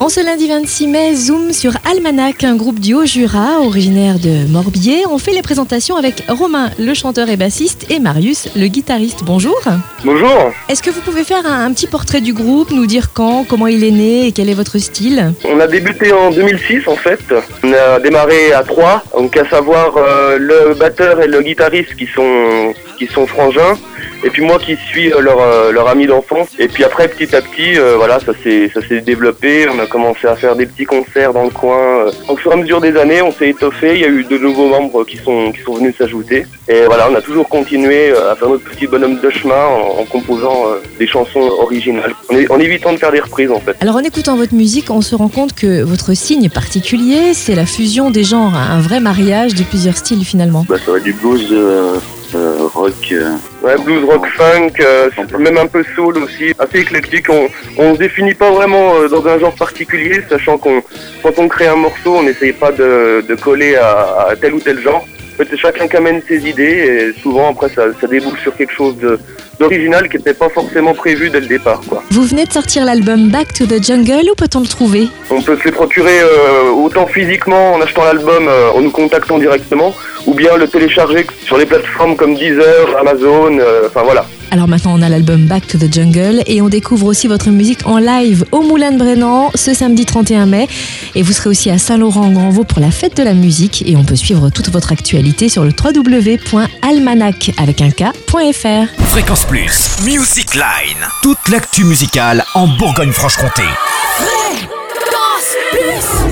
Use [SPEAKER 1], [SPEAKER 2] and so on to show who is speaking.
[SPEAKER 1] En ce lundi 26 mai, zoom sur Almanac, un groupe du Haut-Jura, originaire de Morbier. On fait les présentations avec Romain, le chanteur et bassiste, et Marius, le guitariste. Bonjour.
[SPEAKER 2] Bonjour.
[SPEAKER 1] Est-ce que vous pouvez faire un, un petit portrait du groupe, nous dire quand, comment il est né et quel est votre style?
[SPEAKER 2] On a débuté en 2006 en fait. On a démarré à trois, donc à savoir euh, le batteur et le guitariste qui sont qui sont frangins, et puis moi qui suis euh, leur euh, leur ami d'enfance. Et puis après petit à petit, euh, voilà, ça s'est ça s'est développé. On a commencé à faire des petits concerts dans le coin. Au fur et à mesure des années, on s'est étoffé. Il y a eu de nouveaux membres qui sont qui sont venus s'ajouter. Et voilà, on a toujours continué à faire notre petit bonhomme de chemin en, en composant des chansons originales, en, évitant de faire des reprises en fait.
[SPEAKER 1] Alors en écoutant votre musique, on se rend compte que votre signe particulier, c'est la fusion des genres, un vrai mariage de plusieurs styles finalement.
[SPEAKER 3] Bah, ça va du blues, euh, rock. euh,
[SPEAKER 2] Ouais, blues, rock, funk, euh, même un peu soul aussi, assez éclectique. On, on se définit pas vraiment euh, dans un genre particulier, sachant qu'on, quand on crée un morceau, on n'essaye pas de, de coller à, à tel ou tel genre. Chacun qui amène ses idées et souvent après ça, ça débouche sur quelque chose d'original qui n'était pas forcément prévu dès le départ. Quoi.
[SPEAKER 1] Vous venez de sortir l'album Back to the Jungle, où peut-on le trouver?
[SPEAKER 2] On peut se les procurer euh, autant physiquement en achetant l'album, euh, en nous contactant directement, ou bien le télécharger sur les plateformes comme Deezer, Amazon, euh, enfin voilà.
[SPEAKER 1] Alors maintenant on a l'album Back to the Jungle et on découvre aussi votre musique en live au Moulin de Brennan ce samedi 31 mai. Et vous serez aussi à Saint-Laurent-en-Grandvaux pour la fête de la musique et on peut suivre toute votre actualité sur le www.almanac avec un K.fr.
[SPEAKER 4] Fréquence Plus. Music Line. Toute l'actu musicale en Bourgogne-Franche-Comté.
[SPEAKER 5] Fréquence plus